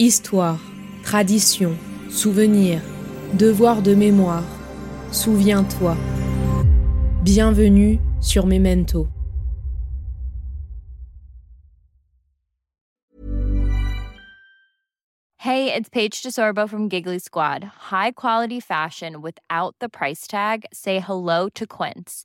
Histoire, tradition, souvenir, devoir de mémoire. Souviens-toi. Bienvenue sur Memento. Hey, it's Paige DeSorbo from Giggly Squad. High quality fashion without the price tag? Say hello to Quince.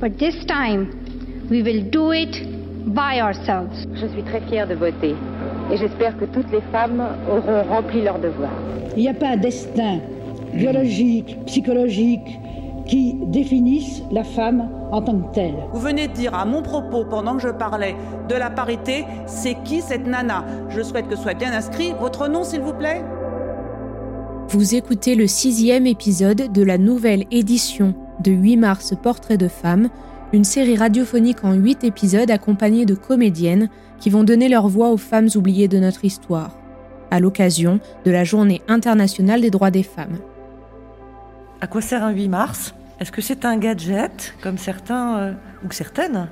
But this time, we will do it by ourselves. Je suis très fière de voter et j'espère que toutes les femmes auront rempli leur devoir. Il n'y a pas un destin biologique, psychologique qui définisse la femme en tant que telle. Vous venez de dire à mon propos, pendant que je parlais de la parité, c'est qui cette nana? Je souhaite que soit bien inscrit votre nom, s'il vous plaît. Vous écoutez le sixième épisode de la nouvelle édition de 8 mars Portrait de femme, une série radiophonique en 8 épisodes accompagnée de comédiennes qui vont donner leur voix aux femmes oubliées de notre histoire, à l'occasion de la Journée internationale des droits des femmes. À quoi sert un 8 mars? Est-ce que c'est un gadget, comme certains euh, ou certaines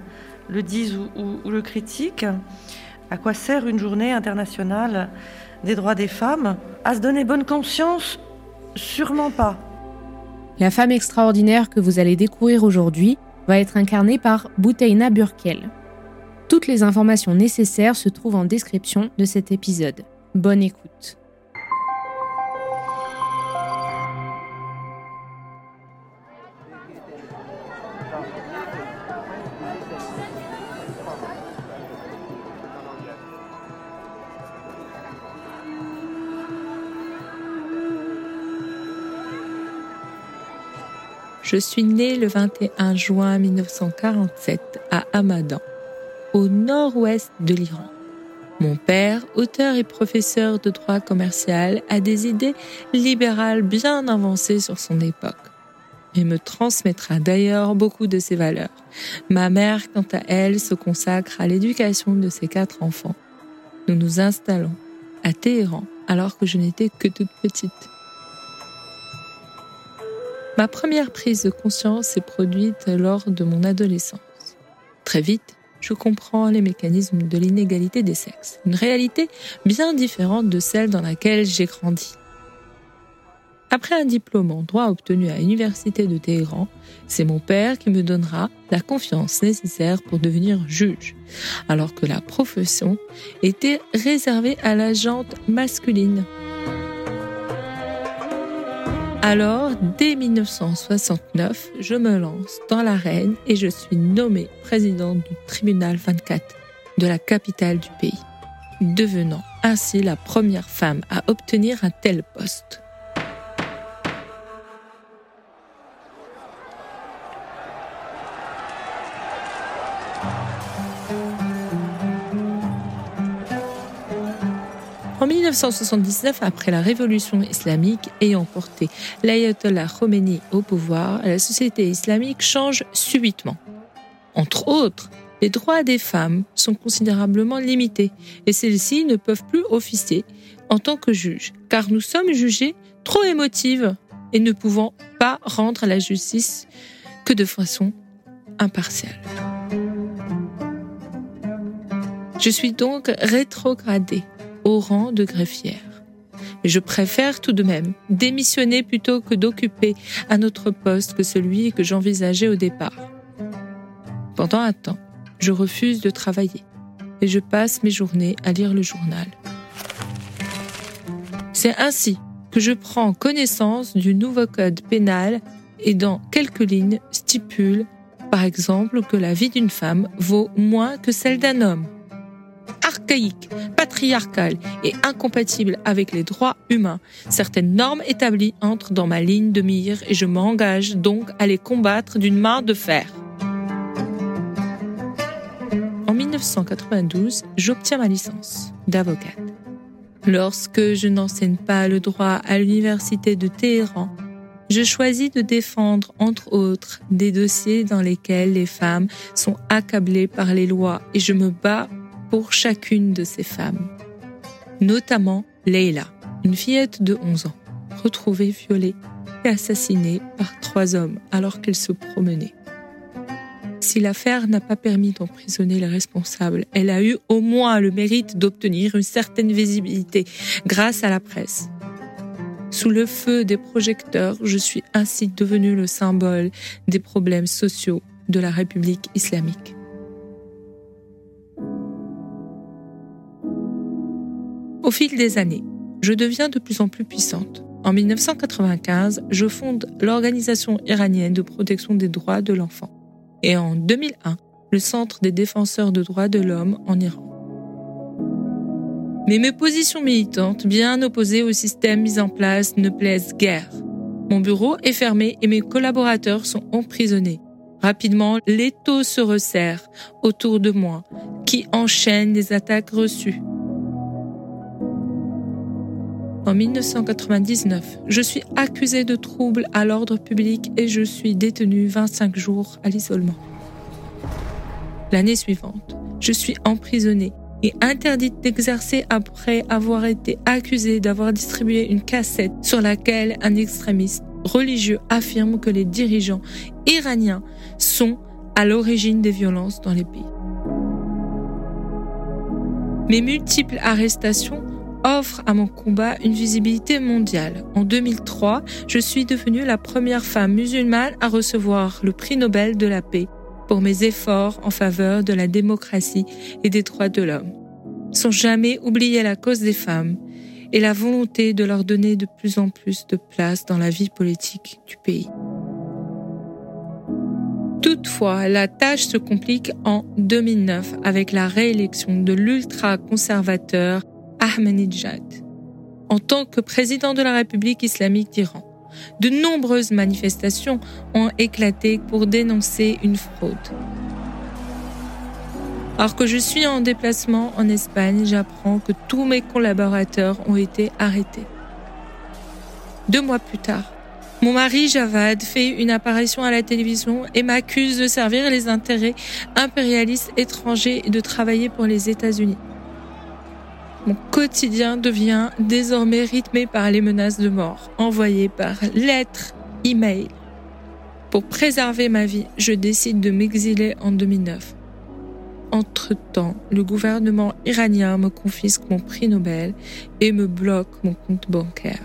le disent ou, ou- ou le critiquent? À quoi sert une journée internationale des droits des femmes? À se donner bonne conscience Sûrement pas. La femme extraordinaire que vous allez découvrir aujourd'hui va être incarnée par Bouteina Burkel. Toutes les informations nécessaires se trouvent en description de cet épisode. Bonne écoute. Je suis née le 21 juin 1947 à Hamadan, au nord-ouest de l'Iran. Mon père, auteur et professeur de droit commercial, a des idées libérales bien avancées sur son époque. Il me transmettra d'ailleurs beaucoup de ses valeurs. Ma mère, quant à elle, se consacre à l'éducation de ses quatre enfants. Nous nous installons à Téhéran alors que je n'étais que toute petite. Ma première prise de conscience s'est produite lors de mon adolescence. Très vite, je comprends les mécanismes de l'inégalité des sexes, une réalité bien différente de celle dans laquelle j'ai grandi. Après un diplôme en droit obtenu à l'université de Téhéran, c'est mon père qui me donnera la confiance nécessaire pour devenir juge, alors que la profession était réservée à la jante masculine. Alors, dès 1969, je me lance dans l'arène et je suis nommée présidente du tribunal 24 de la capitale du pays, devenant ainsi la première femme à obtenir un tel poste. En 1979, après la révolution islamique ayant porté l'ayatollah Khomeini au pouvoir, la société islamique change subitement. Entre autres, les droits des femmes sont considérablement limités et celles-ci ne peuvent plus officier en tant que juges, car nous sommes jugés trop émotives et ne pouvant pas rendre la justice que de façon impartiale. Je suis donc rétrogradée au rang de greffière. Je préfère tout de même démissionner plutôt que d'occuper un autre poste que celui que j'envisageais au départ. Pendant un temps, je refuse de travailler et je passe mes journées à lire le journal. C'est ainsi que je prends connaissance du nouveau code pénal et dans quelques lignes stipule, par exemple, que la vie d'une femme vaut moins que celle d'un homme. Archaïque, patriarcal et incompatible avec les droits humains, certaines normes établies entrent dans ma ligne de mire et je m'engage donc à les combattre d'une main de fer. En 1992, j'obtiens ma licence d'avocate. Lorsque je n'enseigne pas le droit à l'université de Téhéran, je choisis de défendre, entre autres, des dossiers dans lesquels les femmes sont accablées par les lois et je me bats pour chacune de ces femmes. Notamment Leila, une fillette de 11 ans, retrouvée violée et assassinée par trois hommes alors qu'elle se promenait. Si l'affaire n'a pas permis d'emprisonner les responsables, elle a eu au moins le mérite d'obtenir une certaine visibilité grâce à la presse. Sous le feu des projecteurs, je suis ainsi devenu le symbole des problèmes sociaux de la République islamique. Au fil des années, je deviens de plus en plus puissante. En 1995, je fonde l'Organisation iranienne de protection des droits de l'enfant et en 2001 le Centre des défenseurs de droits de l'homme en Iran. Mais mes positions militantes, bien opposées au système mis en place, ne plaisent guère. Mon bureau est fermé et mes collaborateurs sont emprisonnés. Rapidement, l'étau se resserre autour de moi, qui enchaîne les attaques reçues. En 1999, je suis accusée de troubles à l'ordre public et je suis détenue 25 jours à l'isolement. L'année suivante, je suis emprisonnée et interdite d'exercer après avoir été accusée d'avoir distribué une cassette sur laquelle un extrémiste religieux affirme que les dirigeants iraniens sont à l'origine des violences dans les pays. Mes multiples arrestations offre à mon combat une visibilité mondiale. En 2003, je suis devenue la première femme musulmane à recevoir le prix Nobel de la paix pour mes efforts en faveur de la démocratie et des droits de l'homme, sans jamais oublier la cause des femmes et la volonté de leur donner de plus en plus de place dans la vie politique du pays. Toutefois, la tâche se complique en 2009 avec la réélection de l'ultra-conservateur Ahmadinejad en tant que président de la République islamique d'Iran. De nombreuses manifestations ont éclaté pour dénoncer une fraude. Alors que je suis en déplacement en Espagne, j'apprends que tous mes collaborateurs ont été arrêtés. Deux mois plus tard, mon mari Javad fait une apparition à la télévision et m'accuse de servir les intérêts impérialistes étrangers et de travailler pour les États-Unis. Mon quotidien devient désormais rythmé par les menaces de mort envoyées par lettres, email. Pour préserver ma vie, je décide de m'exiler en 2009. Entre-temps, le gouvernement iranien me confisque mon prix Nobel et me bloque mon compte bancaire.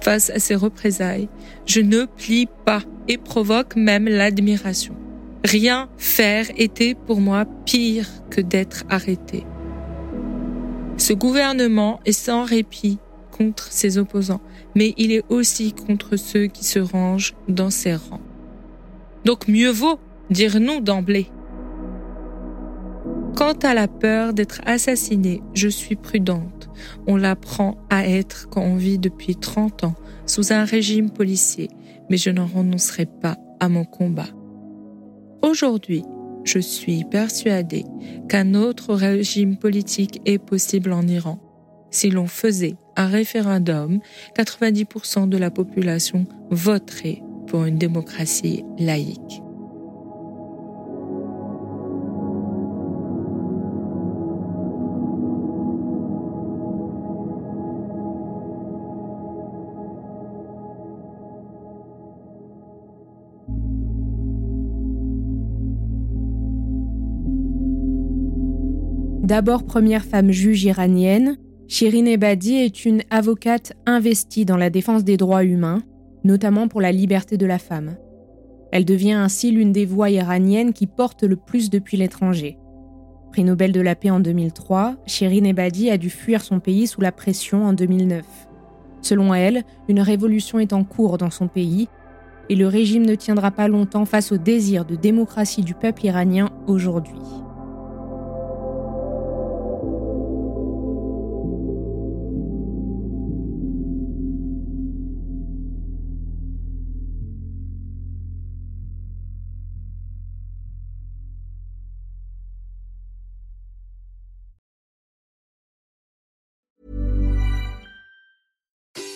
Face à ces représailles, je ne plie pas et provoque même l'admiration. Rien faire était pour moi pire que d'être arrêté. Ce gouvernement est sans répit contre ses opposants, mais il est aussi contre ceux qui se rangent dans ses rangs. Donc mieux vaut dire non d'emblée. Quant à la peur d'être assassinée, je suis prudente. On l'apprend à être quand on vit depuis 30 ans sous un régime policier, mais je n'en renoncerai pas à mon combat. Aujourd'hui, je suis persuadée qu'un autre régime politique est possible en Iran. Si l'on faisait un référendum, 90% de la population voterait pour une démocratie laïque. D'abord première femme juge iranienne, Shirin Ebadi est une avocate investie dans la défense des droits humains, notamment pour la liberté de la femme. Elle devient ainsi l'une des voix iraniennes qui portent le plus depuis l'étranger. Prix Nobel de la paix en 2003, Shirin Ebadi a dû fuir son pays sous la pression en 2009. Selon elle, une révolution est en cours dans son pays et le régime ne tiendra pas longtemps face au désir de démocratie du peuple iranien aujourd'hui.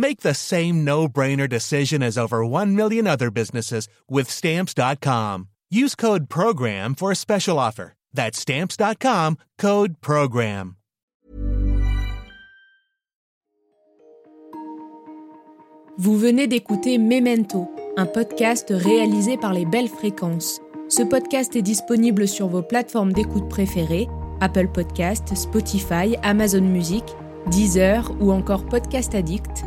Make the same no-brainer decision as over 1 million other businesses with stamps.com. Use code program for a special offer. That's stamps.com, code program. Vous venez d'écouter Memento, un podcast réalisé par les Belles Fréquences. Ce podcast est disponible sur vos plateformes d'écoute préférées, Apple Podcast, Spotify, Amazon Music, Deezer ou encore Podcast Addict